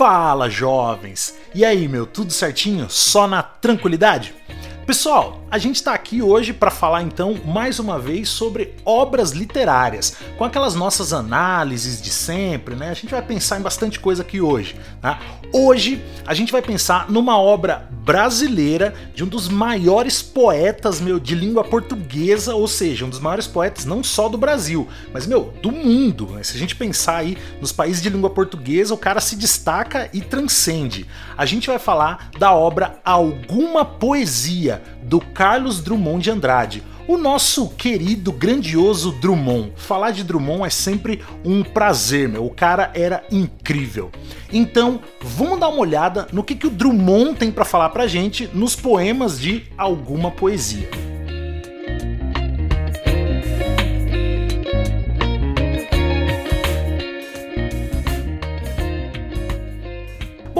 Fala, jovens! E aí, meu, tudo certinho? Só na tranquilidade? Pessoal, a gente está aqui hoje para falar então mais uma vez sobre obras literárias, com aquelas nossas análises de sempre, né? A gente vai pensar em bastante coisa aqui hoje. Tá? Hoje a gente vai pensar numa obra brasileira de um dos maiores poetas meu de língua portuguesa, ou seja, um dos maiores poetas não só do Brasil, mas meu do mundo. Né? Se a gente pensar aí nos países de língua portuguesa, o cara se destaca e transcende. A gente vai falar da obra Alguma Poesia do Carlos Drummond de Andrade. O nosso querido, grandioso Drummond. Falar de Drummond é sempre um prazer, meu. O cara era incrível. Então, vamos dar uma olhada no que, que o Drummond tem para falar pra gente nos poemas de alguma poesia.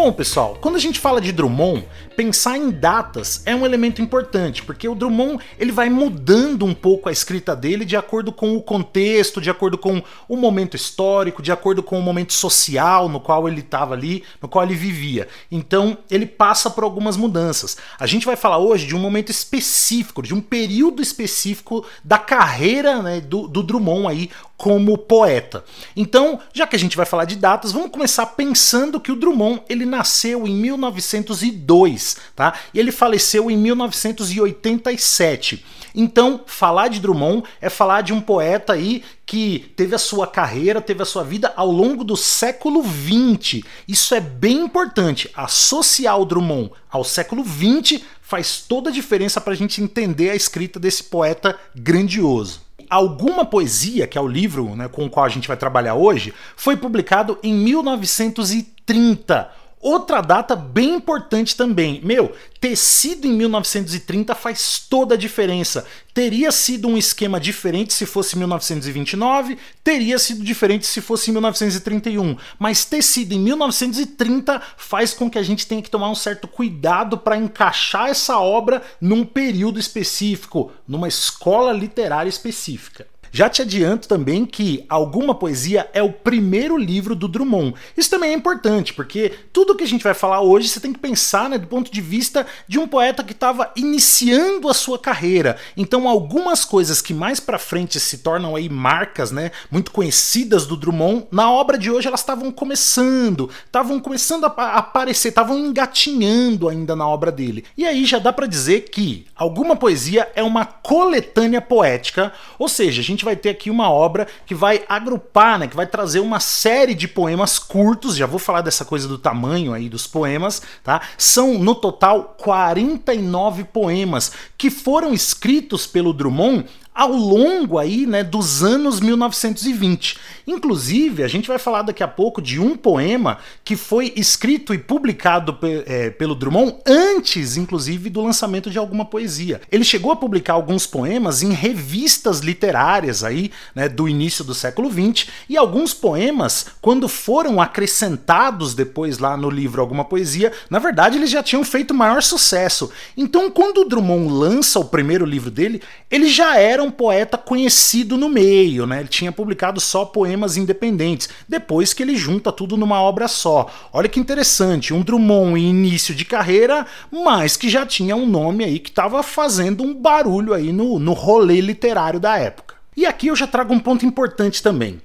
Bom, pessoal, quando a gente fala de Drummond, pensar em datas é um elemento importante, porque o Drummond ele vai mudando um pouco a escrita dele de acordo com o contexto, de acordo com o momento histórico, de acordo com o momento social no qual ele estava ali, no qual ele vivia. Então ele passa por algumas mudanças. A gente vai falar hoje de um momento específico, de um período específico da carreira né, do, do Drummond aí como poeta. Então, já que a gente vai falar de datas, vamos começar pensando que o Drummond ele nasceu em 1902 tá? E ele faleceu em 1987. Então, falar de Drummond é falar de um poeta aí que teve a sua carreira, teve a sua vida ao longo do século XX. Isso é bem importante. Associar o Drummond ao século XX faz toda a diferença para a gente entender a escrita desse poeta grandioso. Alguma Poesia, que é o livro né, com o qual a gente vai trabalhar hoje, foi publicado em 1930 Outra data bem importante também. Meu, ter sido em 1930 faz toda a diferença. Teria sido um esquema diferente se fosse 1929, teria sido diferente se fosse 1931, mas ter sido em 1930 faz com que a gente tenha que tomar um certo cuidado para encaixar essa obra num período específico, numa escola literária específica. Já te adianto também que Alguma Poesia é o primeiro livro do Drummond. Isso também é importante, porque tudo que a gente vai falar hoje você tem que pensar né, do ponto de vista de um poeta que estava iniciando a sua carreira. Então, algumas coisas que mais para frente se tornam aí marcas, né, muito conhecidas do Drummond, na obra de hoje elas estavam começando, estavam começando a aparecer, estavam engatinhando ainda na obra dele. E aí já dá para dizer que Alguma Poesia é uma coletânea poética, ou seja, a gente gente vai ter aqui uma obra que vai agrupar, né, que vai trazer uma série de poemas curtos, já vou falar dessa coisa do tamanho aí dos poemas, tá? São no total 49 poemas que foram escritos pelo Drummond ao longo aí, né, dos anos 1920. Inclusive, a gente vai falar daqui a pouco de um poema que foi escrito e publicado é, pelo Drummond antes, inclusive, do lançamento de alguma poesia. Ele chegou a publicar alguns poemas em revistas literárias aí, né, do início do século 20 e alguns poemas, quando foram acrescentados depois lá no livro alguma poesia, na verdade eles já tinham feito maior sucesso. Então, quando o Drummond lança o primeiro livro dele, ele já era um um poeta conhecido no meio, né? Ele tinha publicado só poemas independentes, depois que ele junta tudo numa obra só. Olha que interessante, um Drummond em início de carreira, mas que já tinha um nome aí que estava fazendo um barulho aí no, no rolê literário da época. E aqui eu já trago um ponto importante também.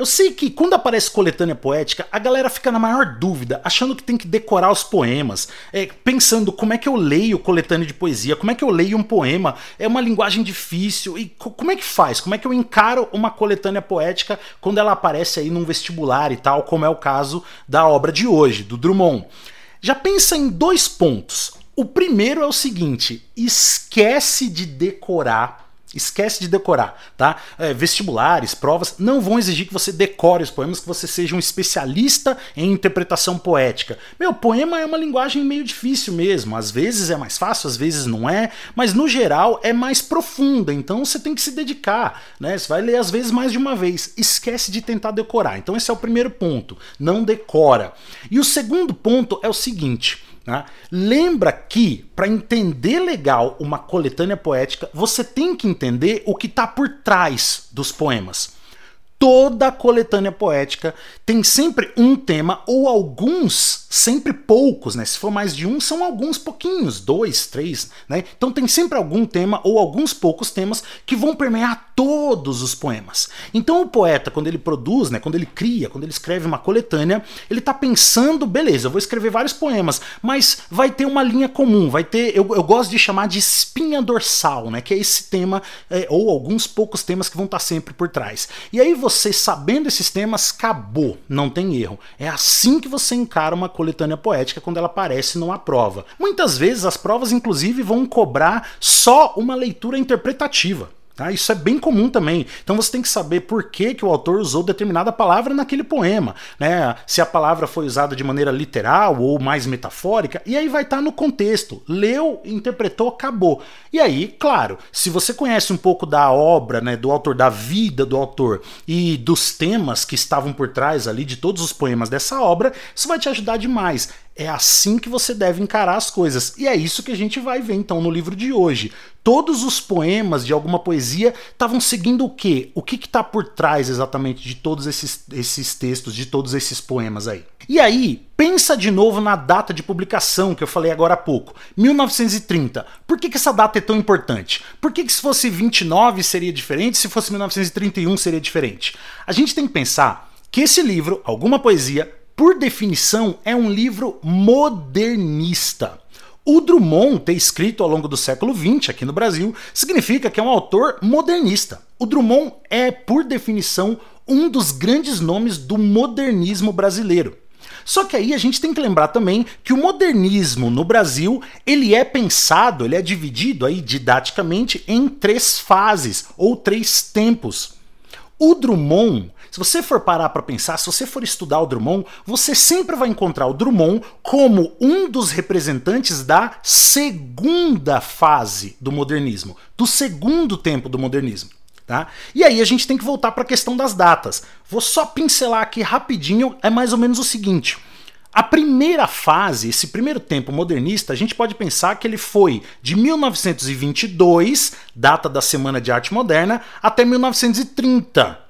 Eu sei que quando aparece coletânea poética, a galera fica na maior dúvida, achando que tem que decorar os poemas, é, pensando como é que eu leio coletânea de poesia, como é que eu leio um poema, é uma linguagem difícil, e como é que faz? Como é que eu encaro uma coletânea poética quando ela aparece aí num vestibular e tal, como é o caso da obra de hoje, do Drummond? Já pensa em dois pontos. O primeiro é o seguinte: esquece de decorar Esquece de decorar, tá? É, vestibulares, provas não vão exigir que você decore os poemas, que você seja um especialista em interpretação poética. Meu, poema é uma linguagem meio difícil mesmo. Às vezes é mais fácil, às vezes não é, mas no geral é mais profunda. Então você tem que se dedicar, né? Você vai ler às vezes mais de uma vez. Esquece de tentar decorar. Então esse é o primeiro ponto. Não decora. E o segundo ponto é o seguinte. Né? Lembra que, para entender legal uma coletânea poética, você tem que entender o que está por trás dos poemas. toda coletânea poética tem sempre um tema ou alguns, sempre poucos, né? Se for mais de um, são alguns pouquinhos, dois, três, né? Então tem sempre algum tema ou alguns poucos temas que vão permear todos os poemas. Então o poeta, quando ele produz, né, quando ele cria, quando ele escreve uma coletânea, ele está pensando, beleza, eu vou escrever vários poemas, mas vai ter uma linha comum, vai ter, eu, eu gosto de chamar de espinha dorsal, né? Que é esse tema, é, ou alguns poucos temas que vão estar tá sempre por trás. E aí você sabendo esses temas, acabou, não tem erro. É assim que você encara uma coletânea poética quando ela aparece numa prova. Muitas vezes as provas, inclusive, vão cobrar só uma leitura interpretativa. Tá? Isso é bem comum também. Então você tem que saber por que, que o autor usou determinada palavra naquele poema. Né? Se a palavra foi usada de maneira literal ou mais metafórica, e aí vai estar tá no contexto. Leu, interpretou, acabou. E aí, claro, se você conhece um pouco da obra, né, do autor, da vida do autor e dos temas que estavam por trás ali de todos os poemas dessa obra, isso vai te ajudar demais. É assim que você deve encarar as coisas. E é isso que a gente vai ver então no livro de hoje. Todos os poemas de alguma poesia estavam seguindo o quê? O que está por trás exatamente de todos esses, esses textos, de todos esses poemas aí? E aí, pensa de novo na data de publicação que eu falei agora há pouco, 1930. Por que, que essa data é tão importante? Por que, que se fosse 29 seria diferente, se fosse 1931 seria diferente? A gente tem que pensar que esse livro, alguma poesia, por definição, é um livro modernista. O Drummond ter escrito ao longo do século XX aqui no Brasil significa que é um autor modernista. O Drummond é, por definição, um dos grandes nomes do modernismo brasileiro. Só que aí a gente tem que lembrar também que o modernismo no Brasil, ele é pensado, ele é dividido aí didaticamente em três fases ou três tempos. O Drummond se você for parar para pensar, se você for estudar o Drummond, você sempre vai encontrar o Drummond como um dos representantes da segunda fase do modernismo, do segundo tempo do modernismo. Tá? E aí a gente tem que voltar para a questão das datas. Vou só pincelar aqui rapidinho, é mais ou menos o seguinte. A primeira fase, esse primeiro tempo modernista, a gente pode pensar que ele foi de 1922, data da Semana de Arte Moderna, até 1930,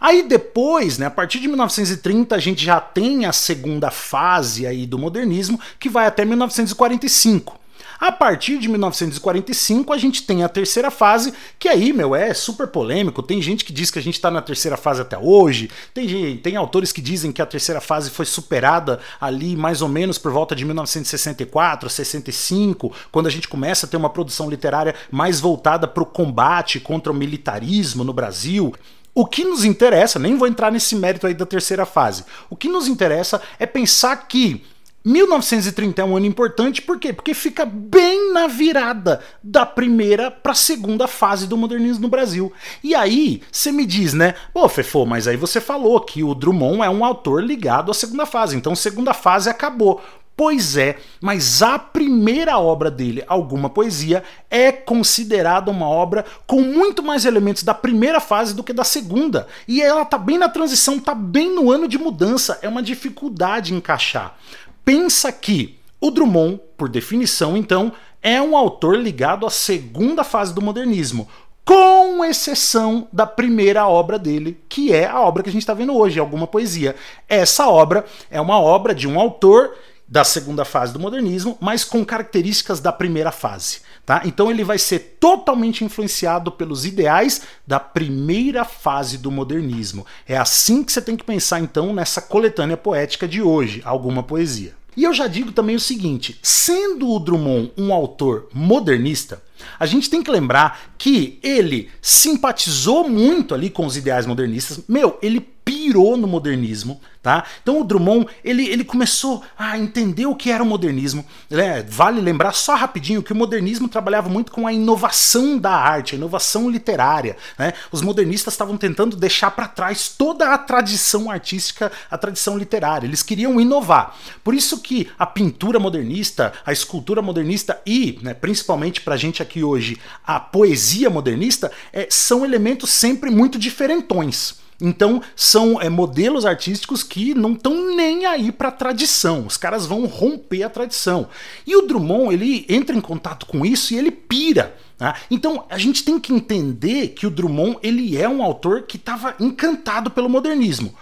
Aí depois, né, a partir de 1930, a gente já tem a segunda fase aí do modernismo, que vai até 1945. A partir de 1945, a gente tem a terceira fase, que aí, meu, é super polêmico. Tem gente que diz que a gente está na terceira fase até hoje. Tem, tem autores que dizem que a terceira fase foi superada ali mais ou menos por volta de 1964, 65, quando a gente começa a ter uma produção literária mais voltada para o combate contra o militarismo no Brasil. O que nos interessa, nem vou entrar nesse mérito aí da terceira fase. O que nos interessa é pensar que 1930 é um ano importante, por quê? Porque fica bem na virada da primeira para a segunda fase do modernismo no Brasil. E aí, você me diz, né? Pô, Fefô, mas aí você falou que o Drummond é um autor ligado à segunda fase, então segunda fase acabou. Pois é, mas a primeira obra dele, Alguma Poesia, é considerada uma obra com muito mais elementos da primeira fase do que da segunda. E ela tá bem na transição, tá bem no ano de mudança, é uma dificuldade encaixar. Pensa que o Drummond, por definição, então, é um autor ligado à segunda fase do modernismo, com exceção da primeira obra dele, que é a obra que a gente está vendo hoje, Alguma Poesia. Essa obra é uma obra de um autor da segunda fase do modernismo, mas com características da primeira fase. Tá? Então ele vai ser totalmente influenciado pelos ideais da primeira fase do modernismo. É assim que você tem que pensar então nessa coletânea poética de hoje, alguma poesia. E eu já digo também o seguinte: sendo o Drummond um autor modernista, a gente tem que lembrar que ele simpatizou muito ali com os ideais modernistas. Meu, ele pirou no modernismo, tá? Então o Drummond, ele, ele começou a entender o que era o modernismo. Né? Vale lembrar só rapidinho que o modernismo trabalhava muito com a inovação da arte, a inovação literária, né? Os modernistas estavam tentando deixar para trás toda a tradição artística, a tradição literária. Eles queriam inovar. Por isso que a pintura modernista, a escultura modernista e, né, principalmente pra gente aqui hoje, a poesia modernista, é, são elementos sempre muito diferentões. Então são é, modelos artísticos que não estão nem aí para a tradição. Os caras vão romper a tradição. E o Drummond ele entra em contato com isso e ele pira. Tá? Então a gente tem que entender que o Drummond ele é um autor que estava encantado pelo modernismo.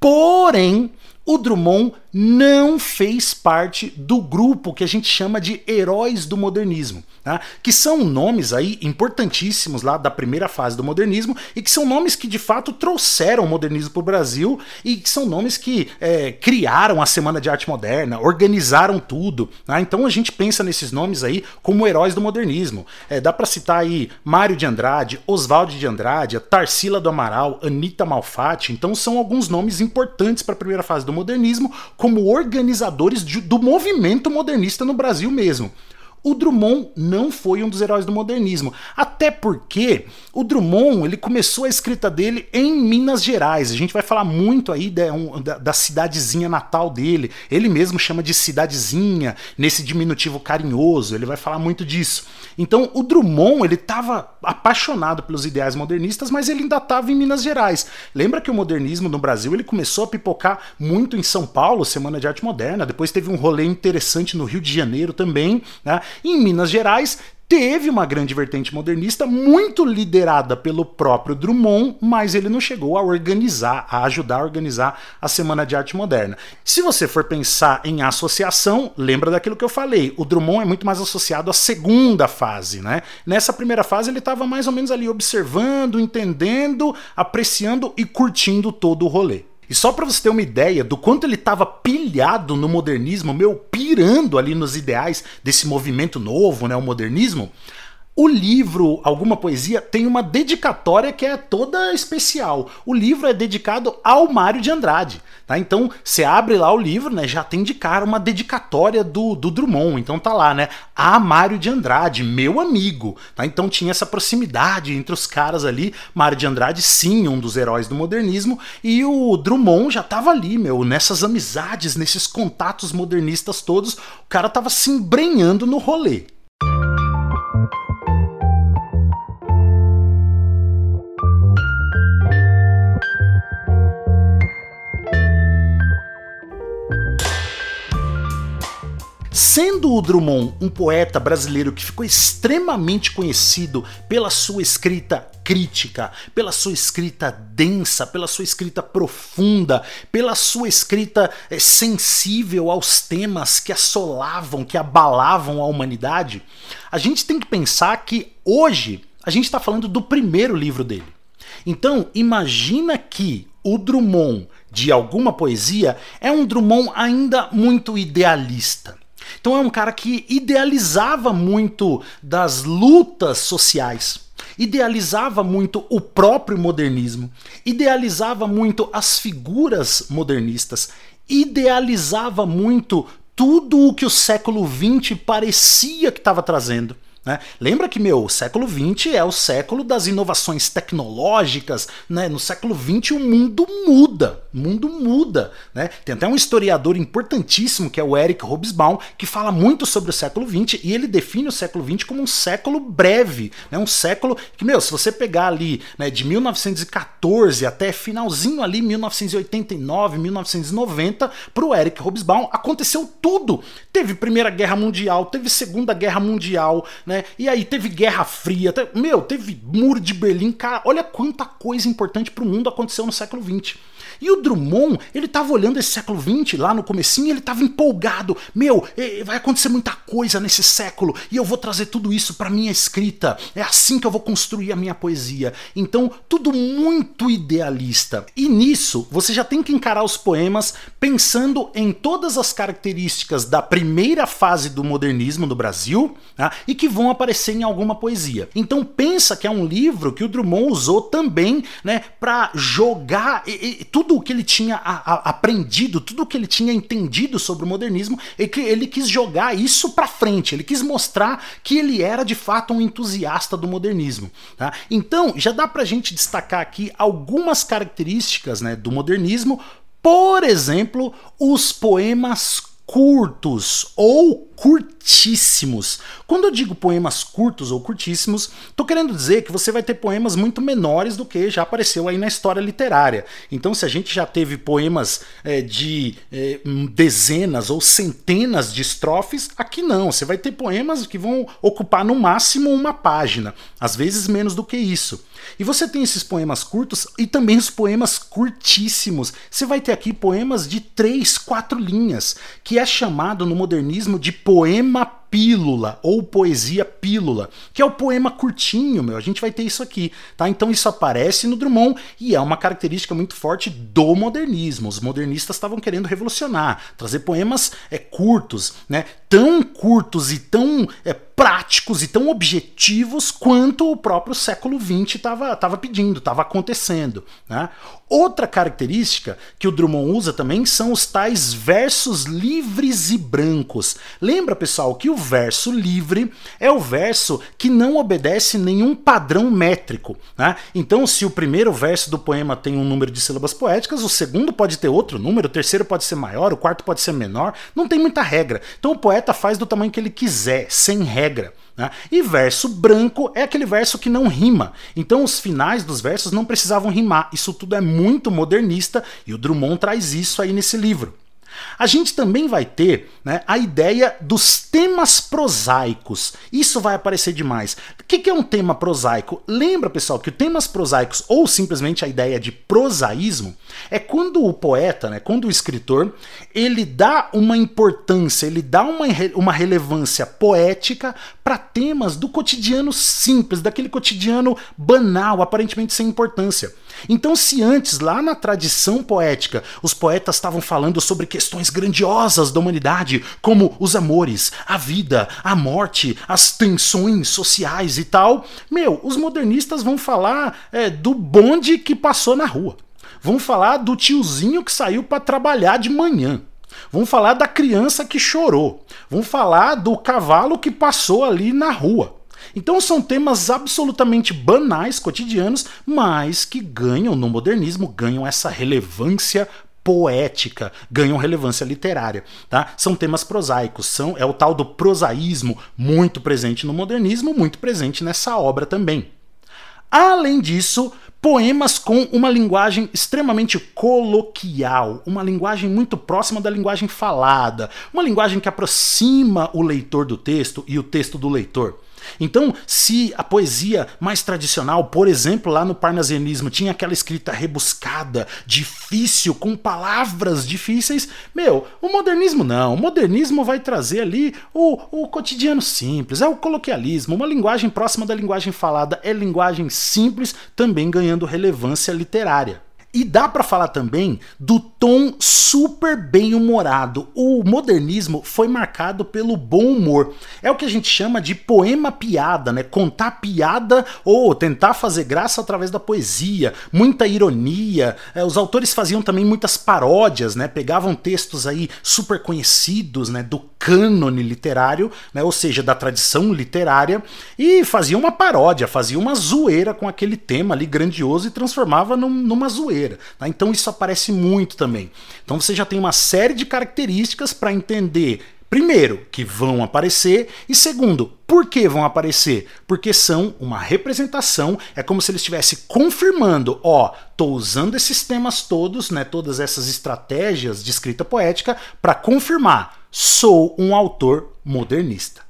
Porém, o Drummond não fez parte do grupo que a gente chama de heróis do modernismo, tá? que são nomes aí importantíssimos lá da primeira fase do modernismo e que são nomes que de fato trouxeram o modernismo para o Brasil e que são nomes que é, criaram a Semana de Arte Moderna, organizaram tudo. Tá? Então a gente pensa nesses nomes aí como heróis do modernismo. É, dá para citar aí Mário de Andrade, Oswaldo de Andrade, Tarsila do Amaral, Anita Malfatti. Então são alguns nomes importantes para a primeira fase do modernismo como organizadores de, do movimento modernista no Brasil mesmo. O Drummond não foi um dos heróis do modernismo, até porque o Drummond ele começou a escrita dele em Minas Gerais. A gente vai falar muito aí de, um, da, da, cidadezinha natal dele. Ele mesmo chama de cidadezinha nesse diminutivo carinhoso. Ele vai falar muito disso. Então o Drummond ele estava apaixonado pelos ideais modernistas, mas ele ainda estava em Minas Gerais. Lembra que o modernismo no Brasil ele começou a pipocar muito em São Paulo, Semana de Arte Moderna. Depois teve um rolê interessante no Rio de Janeiro também, né? Em Minas Gerais, teve uma grande vertente modernista, muito liderada pelo próprio Drummond, mas ele não chegou a organizar, a ajudar a organizar a Semana de Arte Moderna. Se você for pensar em associação, lembra daquilo que eu falei, o Drummond é muito mais associado à segunda fase, né? Nessa primeira fase ele estava mais ou menos ali observando, entendendo, apreciando e curtindo todo o rolê. E só para você ter uma ideia do quanto ele estava pilhado no modernismo, meu, pirando ali nos ideais desse movimento novo, né, o modernismo, o livro, alguma poesia, tem uma dedicatória que é toda especial. O livro é dedicado ao Mário de Andrade. Tá? Então, você abre lá o livro, né, já tem de cara uma dedicatória do, do Drummond. Então tá lá, né? A Mário de Andrade, meu amigo. Tá? Então tinha essa proximidade entre os caras ali. Mário de Andrade, sim, um dos heróis do modernismo. E o Drummond já tava ali, meu, nessas amizades, nesses contatos modernistas todos. O cara tava se embrenhando no rolê. Sendo o Drummond um poeta brasileiro que ficou extremamente conhecido pela sua escrita crítica, pela sua escrita densa, pela sua escrita profunda, pela sua escrita é, sensível aos temas que assolavam, que abalavam a humanidade, a gente tem que pensar que hoje a gente está falando do primeiro livro dele. Então, imagina que o Drummond de alguma poesia é um Drummond ainda muito idealista. Então é um cara que idealizava muito das lutas sociais, idealizava muito o próprio modernismo, idealizava muito as figuras modernistas, idealizava muito tudo o que o século XX parecia que estava trazendo. Né? Lembra que, meu, o século XX é o século das inovações tecnológicas, né? No século XX o mundo muda, o mundo muda, né? Tem até um historiador importantíssimo que é o Eric Hobsbawm, que fala muito sobre o século XX e ele define o século XX como um século breve, né? Um século que, meu, se você pegar ali, né, de 1914 até finalzinho ali 1989, 1990, para o Eric Hobsbawm aconteceu tudo. Teve Primeira Guerra Mundial, teve Segunda Guerra Mundial, né? Né? E aí teve Guerra Fria, teve, meu, teve Muro de Berlim, cara, olha quanta coisa importante para o mundo aconteceu no século XX. E o Drummond, ele tava olhando esse século XX lá no comecinho, ele tava empolgado. Meu, vai acontecer muita coisa nesse século e eu vou trazer tudo isso para minha escrita. É assim que eu vou construir a minha poesia. Então, tudo muito idealista. E nisso, você já tem que encarar os poemas pensando em todas as características da primeira fase do modernismo no Brasil tá? e que vão aparecer em alguma poesia. Então, pensa que é um livro que o Drummond usou também, né, para jogar e, e, tudo tudo o que ele tinha a, a, aprendido, tudo o que ele tinha entendido sobre o modernismo, e que ele quis jogar isso para frente, ele quis mostrar que ele era de fato um entusiasta do modernismo. Tá? Então, já dá pra gente destacar aqui algumas características né, do modernismo, por exemplo, os poemas curtos ou curtíssimos. Quando eu digo poemas curtos ou curtíssimos, tô querendo dizer que você vai ter poemas muito menores do que já apareceu aí na história literária. Então, se a gente já teve poemas é, de é, dezenas ou centenas de estrofes, aqui não. Você vai ter poemas que vão ocupar no máximo uma página, às vezes menos do que isso. E você tem esses poemas curtos e também os poemas curtíssimos. Você vai ter aqui poemas de três, quatro linhas, que é chamado no modernismo de poema pílula ou poesia pílula, que é o poema curtinho, meu. A gente vai ter isso aqui, tá? Então isso aparece no Drummond e é uma característica muito forte do modernismo. Os modernistas estavam querendo revolucionar, trazer poemas é, curtos, né? Tão curtos e tão é, práticos e tão objetivos quanto o próprio século XX estava pedindo, estava acontecendo. Né? Outra característica que o Drummond usa também são os tais versos livres e brancos. Lembra, pessoal, que o verso livre é o verso que não obedece nenhum padrão métrico. Né? Então, se o primeiro verso do poema tem um número de sílabas poéticas, o segundo pode ter outro número, o terceiro pode ser maior, o quarto pode ser menor. Não tem muita regra. Então, o poeta faz do tamanho que ele quiser, sem regra. Né? E verso branco é aquele verso que não rima. Então os finais dos versos não precisavam rimar. Isso tudo é muito modernista e o Drummond traz isso aí nesse livro. A gente também vai ter né, a ideia dos temas prosaicos. Isso vai aparecer demais. O que é um tema prosaico? Lembra, pessoal, que temas prosaicos, ou simplesmente a ideia de prosaísmo, é quando o poeta, né, quando o escritor, ele dá uma importância, ele dá uma, uma relevância poética para temas do cotidiano simples, daquele cotidiano banal, aparentemente sem importância. Então, se antes, lá na tradição poética, os poetas estavam falando sobre questões grandiosas da humanidade, como os amores, a vida, a morte, as tensões sociais e tal, meu, os modernistas vão falar é, do bonde que passou na rua. Vão falar do tiozinho que saiu para trabalhar de manhã. Vão falar da criança que chorou. Vão falar do cavalo que passou ali na rua. Então são temas absolutamente banais, cotidianos, mas que ganham no modernismo, ganham essa relevância poética, ganham relevância literária, tá? São temas prosaicos, são é o tal do prosaísmo muito presente no modernismo, muito presente nessa obra também. Além disso, poemas com uma linguagem extremamente coloquial, uma linguagem muito próxima da linguagem falada, uma linguagem que aproxima o leitor do texto e o texto do leitor. Então, se a poesia mais tradicional, por exemplo, lá no parnasianismo, tinha aquela escrita rebuscada, difícil, com palavras difíceis, meu, o modernismo não. O modernismo vai trazer ali o, o cotidiano simples, é o coloquialismo, uma linguagem próxima da linguagem falada, é linguagem simples, também ganhando relevância literária. E dá para falar também do tom super bem humorado. O modernismo foi marcado pelo bom humor. É o que a gente chama de poema piada, né? Contar piada ou tentar fazer graça através da poesia, muita ironia. É, os autores faziam também muitas paródias, né? Pegavam textos aí super conhecidos, né? Do cânone literário, né? Ou seja, da tradição literária e faziam uma paródia, faziam uma zoeira com aquele tema ali grandioso e transformava num, numa zoeira. Tá? Então isso aparece muito também. Então você já tem uma série de características para entender Primeiro, que vão aparecer, e segundo, por que vão aparecer? Porque são uma representação, é como se ele estivesse confirmando, ó, tô usando esses temas todos, né, todas essas estratégias de escrita poética para confirmar, sou um autor modernista.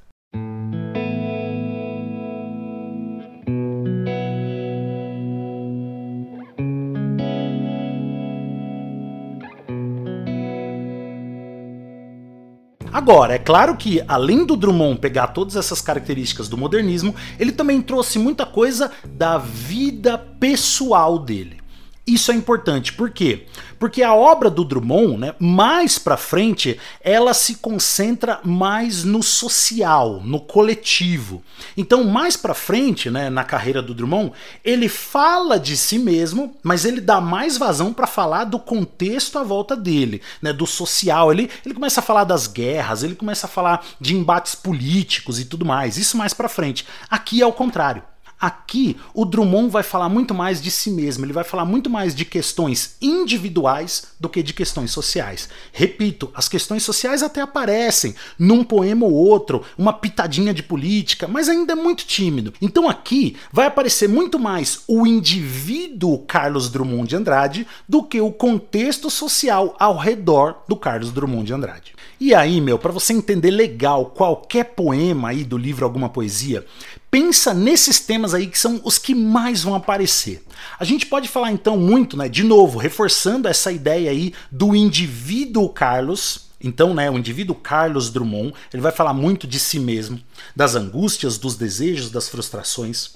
Agora, é claro que, além do Drummond pegar todas essas características do modernismo, ele também trouxe muita coisa da vida pessoal dele. Isso é importante, por quê? Porque a obra do Drummond, né, mais para frente, ela se concentra mais no social, no coletivo. Então, mais para frente, né, na carreira do Drummond, ele fala de si mesmo, mas ele dá mais vazão para falar do contexto à volta dele, né, do social. Ele, ele começa a falar das guerras, ele começa a falar de embates políticos e tudo mais. Isso mais para frente. Aqui é o contrário. Aqui, o Drummond vai falar muito mais de si mesmo, ele vai falar muito mais de questões individuais do que de questões sociais. Repito, as questões sociais até aparecem num poema ou outro, uma pitadinha de política, mas ainda é muito tímido. Então aqui vai aparecer muito mais o indivíduo Carlos Drummond de Andrade do que o contexto social ao redor do Carlos Drummond de Andrade. E aí, meu, para você entender legal qualquer poema aí do livro Alguma Poesia, pensa nesses temas aí que são os que mais vão aparecer. A gente pode falar então muito, né, de novo, reforçando essa ideia aí do indivíduo Carlos, então, né, o indivíduo Carlos Drummond, ele vai falar muito de si mesmo, das angústias, dos desejos, das frustrações.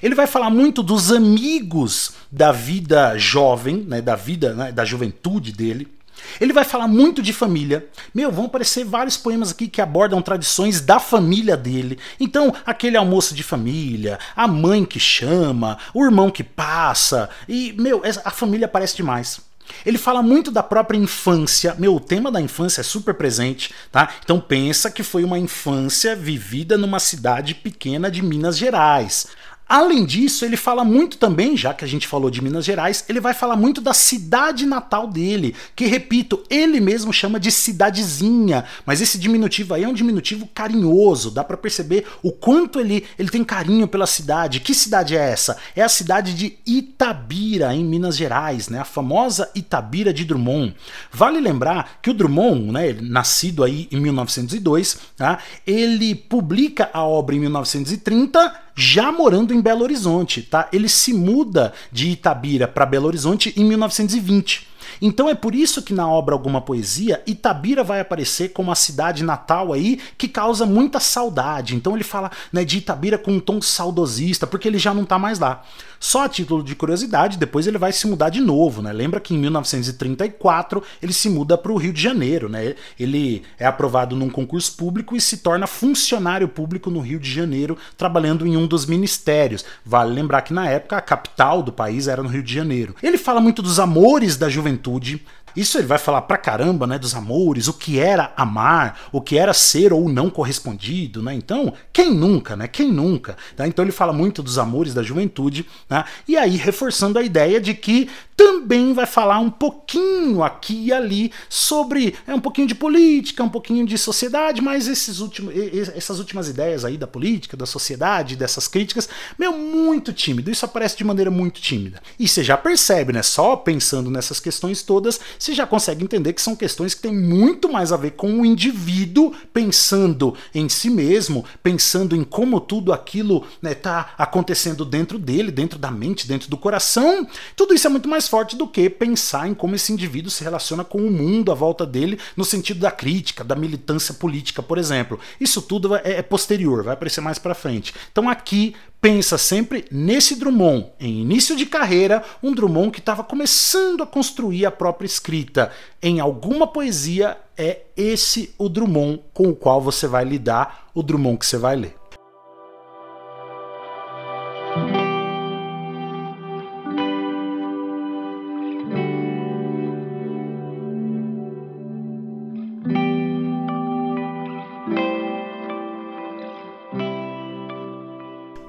Ele vai falar muito dos amigos da vida jovem, né, da vida, né, da juventude dele. Ele vai falar muito de família. Meu, vão aparecer vários poemas aqui que abordam tradições da família dele. Então, aquele almoço de família, a mãe que chama, o irmão que passa. E, meu, a família aparece demais. Ele fala muito da própria infância. Meu, o tema da infância é super presente, tá? Então pensa que foi uma infância vivida numa cidade pequena de Minas Gerais. Além disso, ele fala muito também, já que a gente falou de Minas Gerais, ele vai falar muito da cidade natal dele, que, repito, ele mesmo chama de cidadezinha, mas esse diminutivo aí é um diminutivo carinhoso, dá para perceber o quanto ele, ele tem carinho pela cidade. Que cidade é essa? É a cidade de Itabira, em Minas Gerais, né? a famosa Itabira de Drummond. Vale lembrar que o Drummond, né, nascido aí em 1902, tá? ele publica a obra em 1930 já morando em Belo Horizonte, tá? Ele se muda de Itabira para Belo Horizonte em 1920. Então é por isso que na obra Alguma Poesia, Itabira vai aparecer como a cidade natal aí que causa muita saudade. Então ele fala né, de Itabira com um tom saudosista, porque ele já não está mais lá. Só a título de curiosidade, depois ele vai se mudar de novo, né? Lembra que em 1934 ele se muda para o Rio de Janeiro, né? Ele é aprovado num concurso público e se torna funcionário público no Rio de Janeiro, trabalhando em um dos ministérios. Vale lembrar que na época a capital do país era no Rio de Janeiro. Ele fala muito dos amores da juventude, isso ele vai falar pra caramba, né, dos amores, o que era amar, o que era ser ou não correspondido, né? Então, quem nunca, né? Quem nunca? Tá? Então ele fala muito dos amores da juventude, né? E aí reforçando a ideia de que também vai falar um pouquinho aqui e ali sobre é um pouquinho de política, um pouquinho de sociedade, mas esses últimos, essas últimas ideias aí da política, da sociedade, dessas críticas, meu, muito tímido. Isso aparece de maneira muito tímida. E você já percebe, né? Só pensando nessas questões todas, você já consegue entender que são questões que têm muito mais a ver com o indivíduo pensando em si mesmo, pensando em como tudo aquilo está né, tá acontecendo dentro dele, dentro da mente, dentro do coração. Tudo isso é muito mais forte do que pensar em como esse indivíduo se relaciona com o mundo à volta dele, no sentido da crítica, da militância política, por exemplo. Isso tudo é, é posterior, vai aparecer mais para frente. Então aqui pensa sempre nesse Drummond, em início de carreira, um Drummond que estava começando a construir a própria escrita. Em alguma poesia é esse o Drummond com o qual você vai lidar, o Drummond que você vai ler.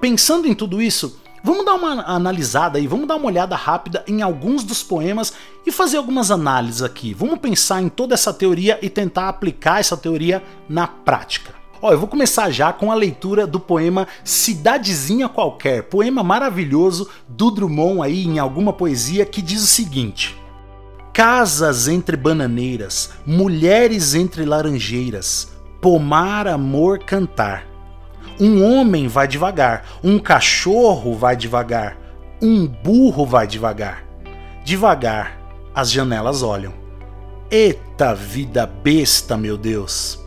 Pensando em tudo isso, vamos dar uma analisada aí, vamos dar uma olhada rápida em alguns dos poemas e fazer algumas análises aqui. Vamos pensar em toda essa teoria e tentar aplicar essa teoria na prática. Ó, eu vou começar já com a leitura do poema Cidadezinha Qualquer, poema maravilhoso do Drummond aí em alguma poesia que diz o seguinte: Casas entre bananeiras, mulheres entre laranjeiras, pomar, amor, cantar um homem vai devagar, um cachorro vai devagar, um burro vai devagar. Devagar, as janelas olham. Eita vida besta, meu Deus!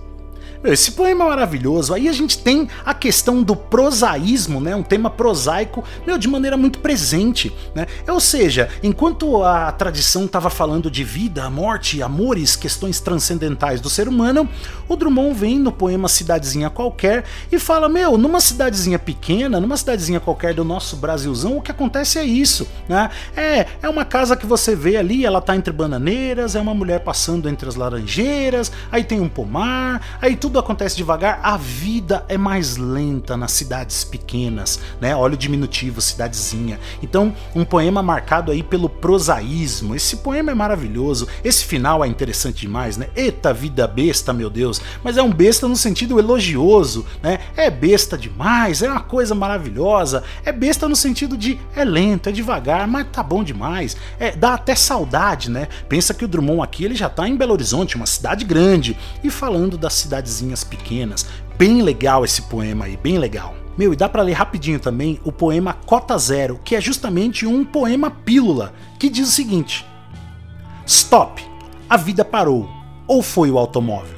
Esse poema é maravilhoso. Aí a gente tem a questão do prosaísmo, né? Um tema prosaico, meu, de maneira muito presente, né? Ou seja, enquanto a tradição estava falando de vida, morte, amores, questões transcendentais do ser humano, o Drummond vem no poema Cidadezinha Qualquer e fala: Meu, numa cidadezinha pequena, numa cidadezinha qualquer do nosso Brasilzão, o que acontece é isso, né? É, é uma casa que você vê ali, ela tá entre bananeiras, é uma mulher passando entre as laranjeiras, aí tem um pomar, aí tudo tudo acontece devagar, a vida é mais lenta nas cidades pequenas, né? Olha o diminutivo, cidadezinha. Então, um poema marcado aí pelo prosaísmo. Esse poema é maravilhoso. Esse final é interessante demais, né? Eita vida besta, meu Deus. Mas é um besta no sentido elogioso, né? É besta demais, é uma coisa maravilhosa. É besta no sentido de é lento, é devagar, mas tá bom demais. É, dá até saudade, né? Pensa que o Drummond aqui ele já tá em Belo Horizonte, uma cidade grande, e falando das cidadezinhas pequenas. Bem legal esse poema aí, bem legal. Meu, e dá para ler rapidinho também o poema Cota Zero, que é justamente um poema pílula, que diz o seguinte: Stop, a vida parou. Ou foi o automóvel?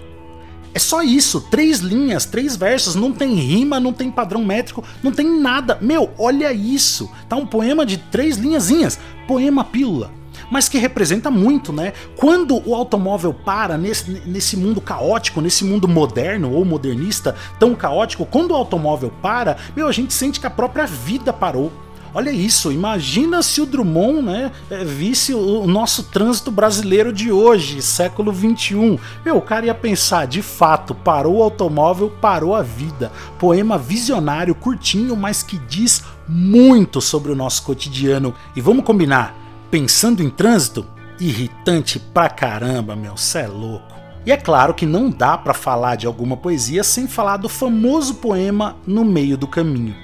É só isso, três linhas, três versos, não tem rima, não tem padrão métrico, não tem nada. Meu, olha isso. Tá um poema de três linhazinhas, poema pílula mas que representa muito, né? Quando o automóvel para nesse, nesse mundo caótico, nesse mundo moderno ou modernista tão caótico, quando o automóvel para, meu, a gente sente que a própria vida parou. Olha isso, imagina se o Drummond né, eh, visse o nosso trânsito brasileiro de hoje, século 21. Meu, o cara ia pensar, de fato, parou o automóvel, parou a vida. Poema visionário, curtinho, mas que diz muito sobre o nosso cotidiano. E vamos combinar, pensando em trânsito, irritante pra caramba, meu, cê é louco. E é claro que não dá para falar de alguma poesia sem falar do famoso poema No Meio do Caminho.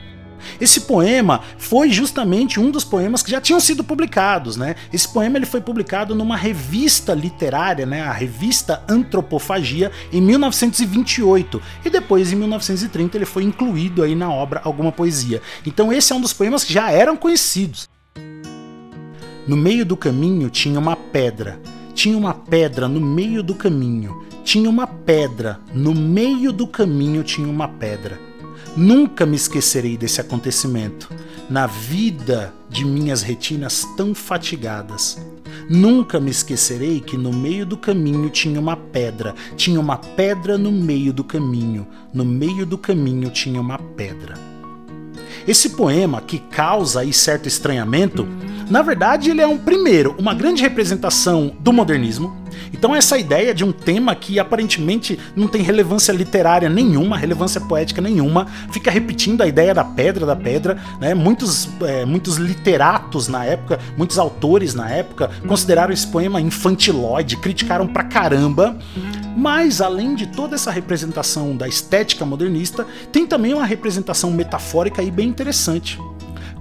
Esse poema foi justamente um dos poemas que já tinham sido publicados, né? Esse poema ele foi publicado numa revista literária, né? A revista Antropofagia em 1928 e depois em 1930 ele foi incluído aí na obra Alguma Poesia. Então esse é um dos poemas que já eram conhecidos. No meio do caminho tinha uma pedra. Tinha uma pedra no meio do caminho. Tinha uma pedra. No meio do caminho tinha uma pedra. Nunca me esquecerei desse acontecimento. Na vida de minhas retinas tão fatigadas. Nunca me esquecerei que no meio do caminho tinha uma pedra. Tinha uma pedra no meio do caminho. No meio do caminho tinha uma pedra. Esse poema, que causa aí certo estranhamento, na verdade, ele é um primeiro, uma grande representação do modernismo. Então essa ideia de um tema que aparentemente não tem relevância literária nenhuma, relevância poética nenhuma, fica repetindo a ideia da pedra da pedra, né? Muitos, é, muitos literatos na época, muitos autores na época consideraram esse poema infantilóide, criticaram pra caramba. Mas além de toda essa representação da estética modernista, tem também uma representação metafórica e bem interessante.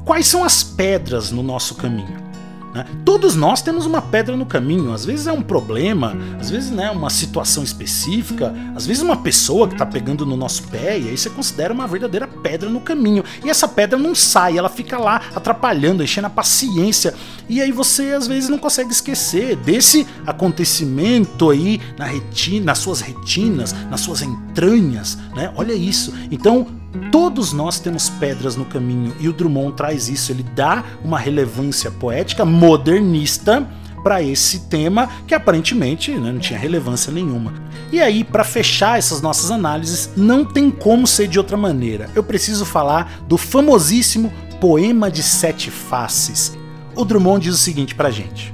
Quais são as pedras no nosso caminho? Né? Todos nós temos uma pedra no caminho. Às vezes é um problema, às vezes né, uma situação específica, às vezes uma pessoa que está pegando no nosso pé e aí você considera uma verdadeira pedra no caminho. E essa pedra não sai, ela fica lá atrapalhando, enchendo a paciência. E aí você às vezes não consegue esquecer desse acontecimento aí na retina, nas suas retinas, nas suas entranhas. Né? Olha isso. Então Todos nós temos pedras no caminho e o Drummond traz isso, ele dá uma relevância poética modernista para esse tema que aparentemente né, não tinha relevância nenhuma. E aí, para fechar essas nossas análises, não tem como ser de outra maneira. Eu preciso falar do famosíssimo Poema de Sete Faces. O Drummond diz o seguinte pra gente: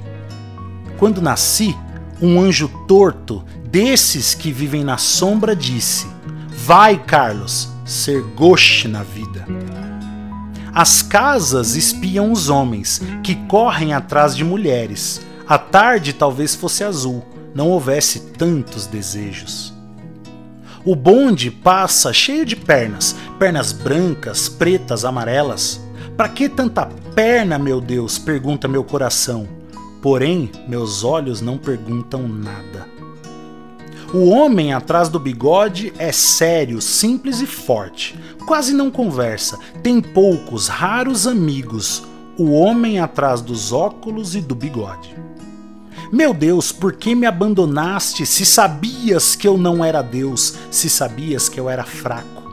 Quando nasci, um anjo torto, desses que vivem na sombra, disse: Vai, Carlos, ser gauche na vida. As casas espiam os homens, que correm atrás de mulheres. A tarde talvez fosse azul, não houvesse tantos desejos. O bonde passa cheio de pernas, pernas brancas, pretas, amarelas. Para que tanta perna, meu Deus? pergunta meu coração. Porém, meus olhos não perguntam nada. O homem atrás do bigode é sério, simples e forte. Quase não conversa, tem poucos, raros amigos. O homem atrás dos óculos e do bigode. Meu Deus, por que me abandonaste se sabias que eu não era Deus, se sabias que eu era fraco?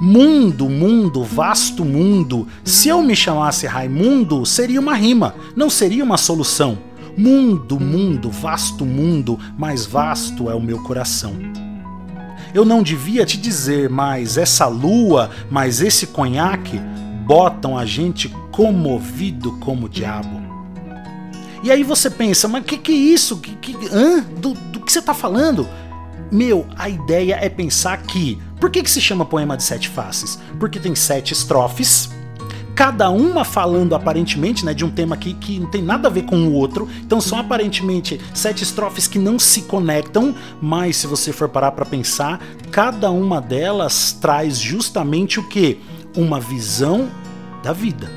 Mundo, mundo, vasto mundo, se eu me chamasse Raimundo, seria uma rima, não seria uma solução. Mundo, mundo, vasto mundo, mais vasto é o meu coração. Eu não devia te dizer, mas essa lua, mas esse conhaque botam a gente comovido como diabo. E aí você pensa, mas que que é isso? Que, que, hã? Do, do que você está falando? Meu, a ideia é pensar que. Por que, que se chama poema de sete faces? Porque tem sete estrofes, cada uma falando aparentemente né, de um tema que, que não tem nada a ver com o outro. Então são aparentemente sete estrofes que não se conectam, mas se você for parar para pensar, cada uma delas traz justamente o que? Uma visão da vida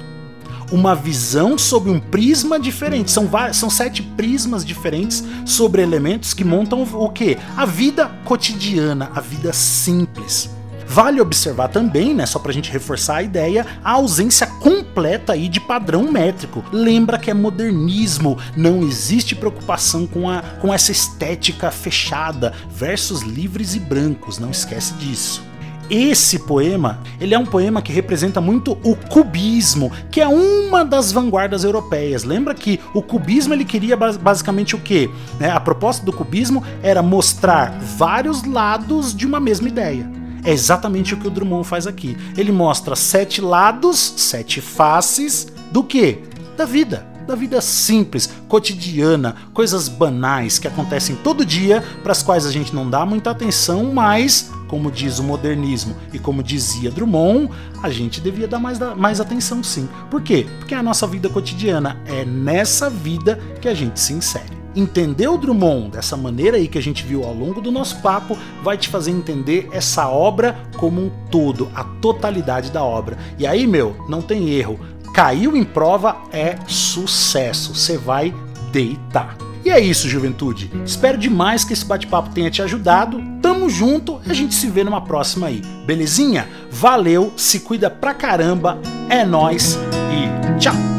uma visão sob um prisma diferente. São, são sete prismas diferentes sobre elementos que montam o que? A vida cotidiana, a vida simples. Vale observar também, né, só pra gente reforçar a ideia, a ausência completa aí de padrão métrico. Lembra que é modernismo, não existe preocupação com, a, com essa estética fechada, versos livres e brancos, não esquece disso. Esse poema, ele é um poema que representa muito o cubismo, que é uma das vanguardas europeias. Lembra que o cubismo ele queria basicamente o quê? Né, a proposta do cubismo era mostrar vários lados de uma mesma ideia. É exatamente o que o Drummond faz aqui. Ele mostra sete lados, sete faces do que? Da vida da vida simples, cotidiana, coisas banais que acontecem todo dia, para as quais a gente não dá muita atenção, mas, como diz o modernismo e como dizia Drummond, a gente devia dar mais, mais atenção sim. Por quê? Porque é a nossa vida cotidiana é nessa vida que a gente se insere. Entender o Drummond dessa maneira aí que a gente viu ao longo do nosso papo vai te fazer entender essa obra como um todo, a totalidade da obra. E aí, meu, não tem erro caiu em prova é sucesso. Você vai deitar. E é isso, juventude. Espero demais que esse bate-papo tenha te ajudado. Tamo junto, a gente se vê numa próxima aí. Belezinha? Valeu, se cuida pra caramba. É nós e tchau.